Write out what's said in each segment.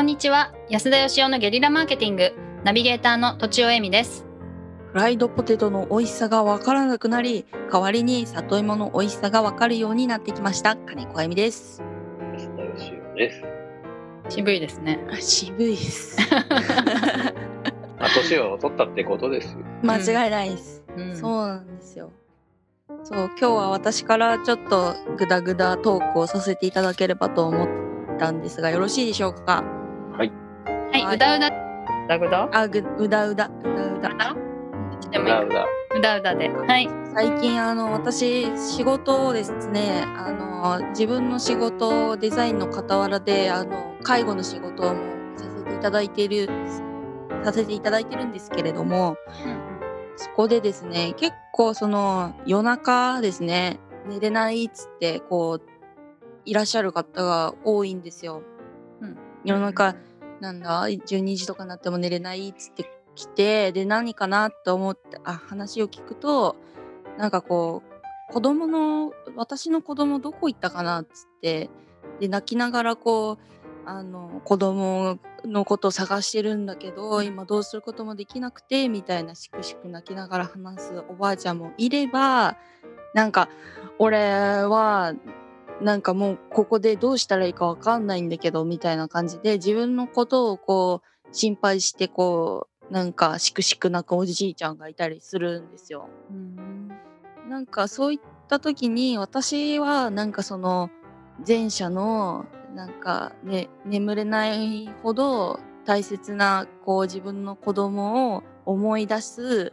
こんにちは。安田義雄のゲリラマーケティング。ナビゲーターのとちおえみです。フライドポテトの美味しさがわからなくなり代わりに里芋の美味しさがわかるようになってきました。金子あゆみです。安田義雄です。渋いですね。あ渋いです。まあ、年を取ったってことですよ。間違いないです、うん。そうなんですよ。そう今日は私からちょっとグダグダトークをさせていただければと思ったんですがよろしいでしょうか？はい。はい、はいうだうだ。うだぐだ。あぐうだうだ。うだうだ。でもいいうだ。うだ。うだで。はい。最近あの私仕事をですねあの自分の仕事デザインの傍らであの介護の仕事もさせていただいているさせていただいてるんですけれどもそこでですね結構その夜中ですね寝れないっつってこういらっしゃる方が多いんですよ。うん。夜中なんだ12時とかになっても寝れないっつって来てで何かなと思ってあ話を聞くとなんかこう子供の私の子供どこ行ったかなっつってで泣きながらこうあの子供のことを探してるんだけど今どうすることもできなくてみたいなしくしく泣きながら話すおばあちゃんもいればなんか俺はなんかもうここでどうしたらいいかわかんないんだけどみたいな感じで自分のことをこう心配してこうなんかしくしく泣くおじいちゃんがいたりするんですよ。うんなんかそういった時に私はなんかその前者のなんかね眠れないほど大切なこう自分の子供を思い出す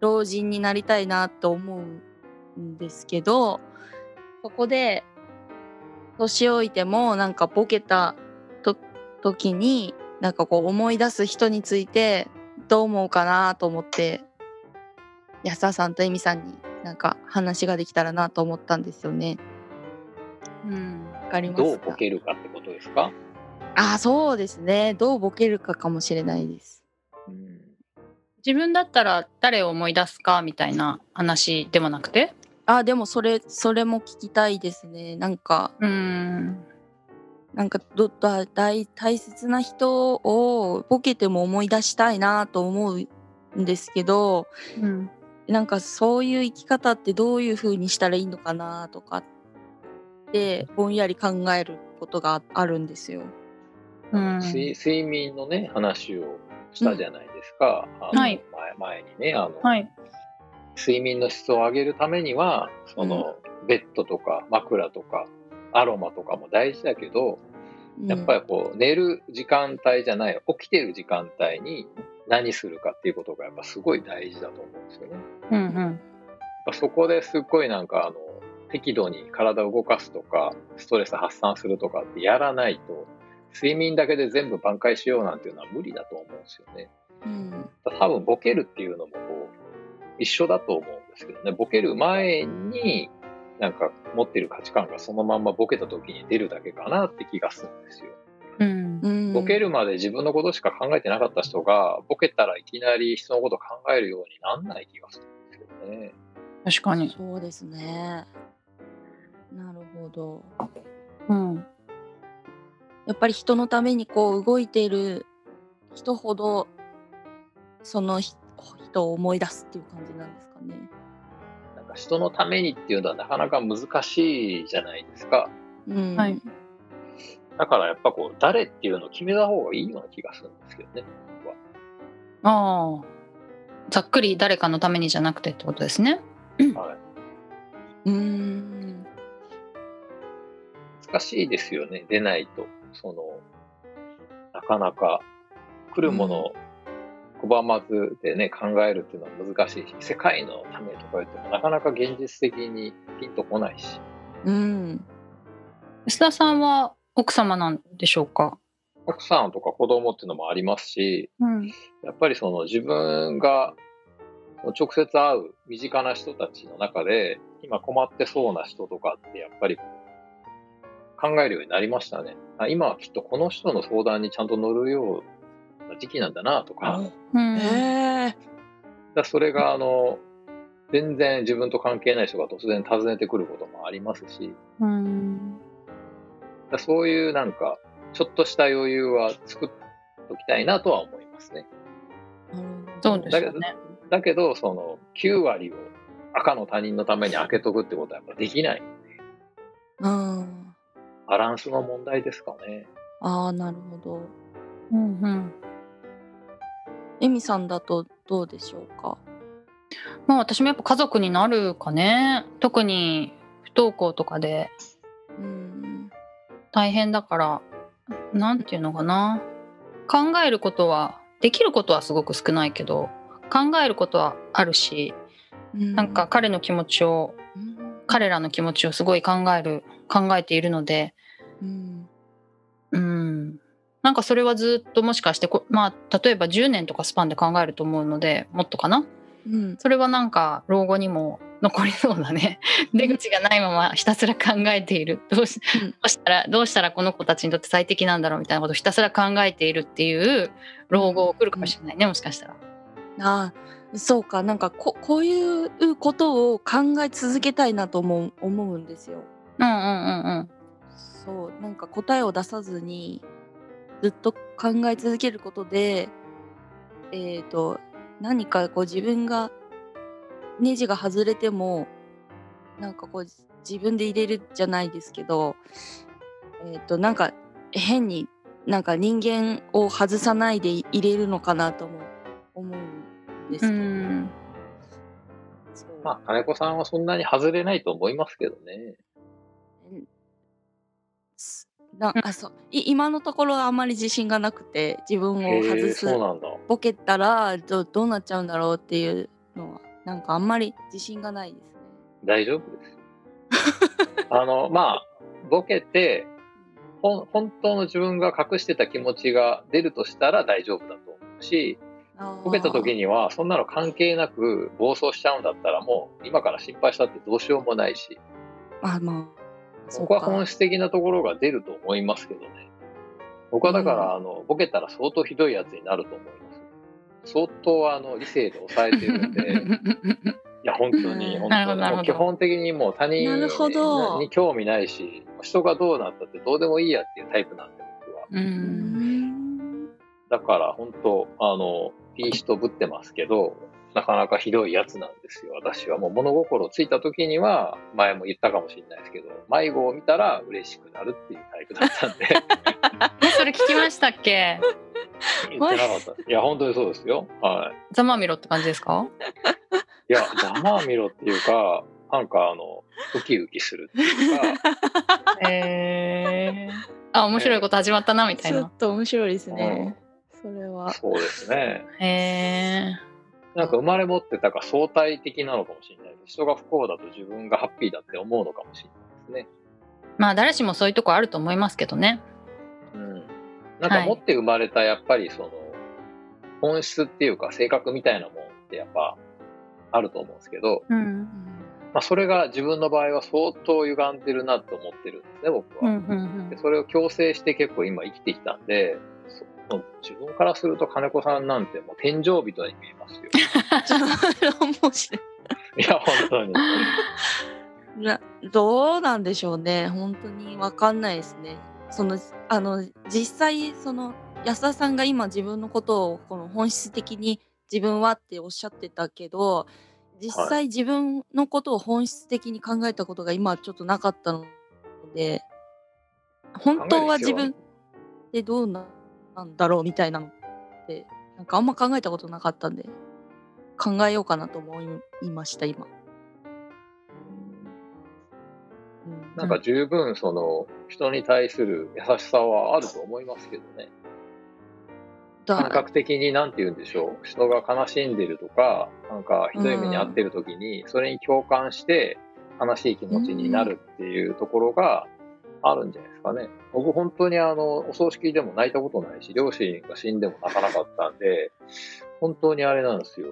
老人になりたいなと思うんですけどそこで年老いてもなんかボケたと時になんかこう思い出す人についてどう思うかなと思って安田さんとエミさんになんか話ができたらなと思ったんですよね。うんわかりますかどうボケるかってことですか？ああそうですね。どうボケるかかもしれないです。うん。自分だったら誰を思い出すかみたいな話でもなくて？あーでもそれそれも聞きたいですね。なんかうんなんかどだ大大切な人をボケても思い出したいなと思うんですけどうんなんかそういう生き方ってどういう風にしたらいいのかなとかってぼんやり考えることがあるんですよ。うん睡睡眠のね話をしたじゃないですか。あのはい前前にねあの、はい睡眠の質を上げるためにはその、ベッドとか枕とかアロマとかも大事だけど、うんやっぱりこう寝る時間帯じゃない起きてる時間帯に何するかっていうことがやっぱすごい大事だと思うんですよね。うんうんやっぱそこですっごいなんかあの適度に体を動かすとかストレス発散するとかってやらないと睡眠だけで全部挽回しようなんていうのは無理だと思うんですよね。うん多分ボケるっていうのもこう一緒だと思うんですけどねボケる前になんか持ってる価値観がそのまんまボケた時に出るだけかなって気がするんですよ。うんうんボケるまで自分のことしか考えてなかった人がボケたらいきなり人のこと考えるようになんない気がするんですけどね。確かにそうですね。なるほど。うんやっぱり人のためにこう動いている人ほどそのひ人を思い出すっていう感じなんですかね。なんか人のためにっていうのはなかなか難しいじゃないですか。うん。はいだからやっぱこう誰っていうのを決めた方がいいような気がするんですけどね。ああざっくり誰かのためにじゃなくてってことですねはい、うーん。難しいですよね。出ないと。その、なかなか来るものを拒まずでね、考えるっていうのは難しいし、世界のためとか言ってもなかなか現実的にピンとこないし。うん。安田さんは奥様なんでしょうか？奥さんとか子供っていうのもありますし、うんやっぱりその自分が直接会う身近な人たちの中で、今困ってそうな人とかってやっぱり考えるようになりましたね。あ今はきっとこの人の相談にちゃんと乗るような時期なんだなとか、うんへえ。だそれがあの、全然自分と関係ない人が突然訪ねてくることもありますし、うんだそういうなんかちょっとした余裕は作っときたいなとは思いますね。そうですだけどよね。だけど、その9割を赤の他人のために開けとくってことはやっぱできない。うん。バランスの問題ですかね。ああ、なるほど。うんうん。エミさんだとどうでしょうか？まあ私もやっぱ家族になるかね。特に不登校とかでうん。大変だから、なんていうのかな。考えることは、できることはすごく少ないけど、考えることはあるし、なんか、彼の気持ちを、うん彼らの気持ちをすごい考える、考えているので、うん。うん。なんかそれはずっともしかしてこ、まあ例えば10年とかスパンで考えると思うので、もっとかな？うん。それはなんか老後にも残りそうだね。出口がないままひたすら考えている。どうしうんどうしたらどうしたらこの子たちにとって最適なんだろうみたいなことをひたすら考えているっていう老後を来るかもしれないね、もしかしたら。ああ、そうか。なんかここういうことを考え続けたいなと思う思うんですよ。うんうんうんうん。そう、なんか答えを出さずにずっと考え続けることで、えっ、と何かこう自分がネジが外れてもなんかこう自分で入れるじゃないですけど、えっ、となんか変になんか人間を外さないで入れるのかなとも思うんですけうど。んそうまあ、金子さんはそんなに外れないと思いますけどね。すなあそうい今のところはあんまり自信がなくて自分を外す。ボケたらどどうなっちゃうんだろうっていうのはなんかあんまり自信がないですね。大丈夫です。あの、まあ、ボケて、ほん本当の自分が隠してた気持ちが出るとしたら大丈夫だと思うし、ボケた時ににはそんなの関係なく暴走しちゃうんだったらもう今から心配したってどうしようもないし、あまあそこは本質的なところが出ると思いますけどね。僕はだから、あの、ボケたら相当ひどいやつになると思います。相当あの理性で抑えてるんで、いや本当にうん。本当に。基本的にもう他人に興味ないし、人がどうなったってどうでもいいやっていうタイプなんで僕は。だから本当あのいい人ぶってますけど、なかなかひどいやつなんですよ。私はもう物心ついた時には前も言ったかもしれないですけど、迷子を見たら嬉しくなるっていうタイプだったんで。えそれ聞きましたっけ？言ってなかった。いや、本当にそうですよ。はざまみろって感じですか？い。いや、ざまあみろっていうか、なんかあの、ウキウキするっていうか、へえあ面白いこと始まったなみたいなちょっと面白いですね。それは。そうですね。へえなんか生まれ持ってたか相対的なのかもしれない。人が不幸だと自分がハッピーだって思うのかもしれないですね。まあ誰しもそういうとこあると思いますけどねうん。なんか持って生まれたやっぱりその、本質っていうか性格みたいなもんってやっぱあると思うんですけど、うんまあそれが自分の場合は相当歪んでるなと思ってるんですね、僕は。うんうんでそれを強制して結構今生きてきたんで、そ自分からすると金子さんなんてもう天井人に見えますよ。面白い。いや、本当に。などうなんでしょうね本当にわかんないですねそのあの実際その安田さんが今自分のことをこの本質的に自分はっておっしゃってたけど実は際自分のことを本質的に考えたことが今ちょっとなかったので本当は自分ってどうなんだろうみたいなのってなんかあんま考えたことなかったんで考えようかなと思いました今。うんなんか十分その人に対する優しさはあると思いますけどね。だ感覚的になんて言うんでしょう。人が悲しんでるとか、なんかひどい目に遭ってる時に、それに共感して悲しい気持ちになるっていうところがあるんじゃないですかね。僕本当にあの、お葬式でも泣いたことないし、両親が死んでも泣かなかったんで、本当にあれなんですよ。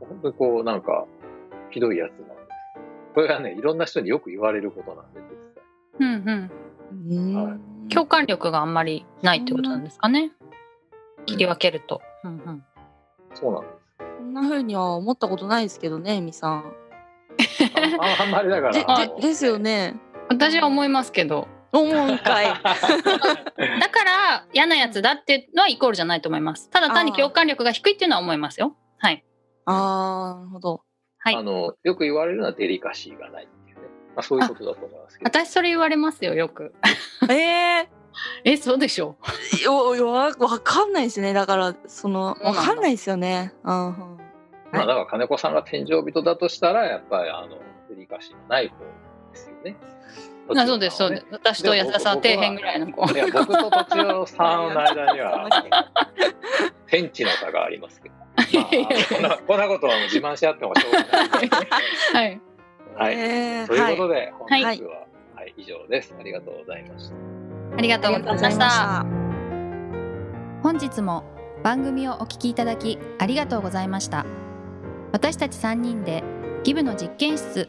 本当にこう、なんか、ひどいやつなんです。これがね、いろんな人によく言われることなんで、実際。うんうんうんはい共感力があんまりないってことなんですかね切り分けると、うんうん、そうなんです。そんな風には思ったことないですけどね、みさん。ああんまりだからですよね。私は思いますけど思うんかい。だから嫌なやつだっていうのはイコールじゃないと思いますただ単に共感力が低いっていうのは思いますよはいああ、なるほど。はいあの、よく言われるのはデリカシーがないっていうね。まあ、そういうことだと思いますけど。私それ言われますよよくえ ええそうでしょ？よよわわかんないですね。だからそのわかんないですよね。うんうん。まあ、だから金子さんが天井人だとしたら、やっぱりあの、デリカシーがない方ですよね。あそうですそうですす。私と安田さんは底辺ぐらいの子いや、僕と土地尾さんの間には、天地の差がありますけど。まあこんなこんなことは自慢し合ってもしょうがない。はいはい。えーということで、本日は、はいはい、以上です。ありがとうございました。ありがとうございました本日も番組をお聞きいただきありがとうございました私たち3人でギブの実験室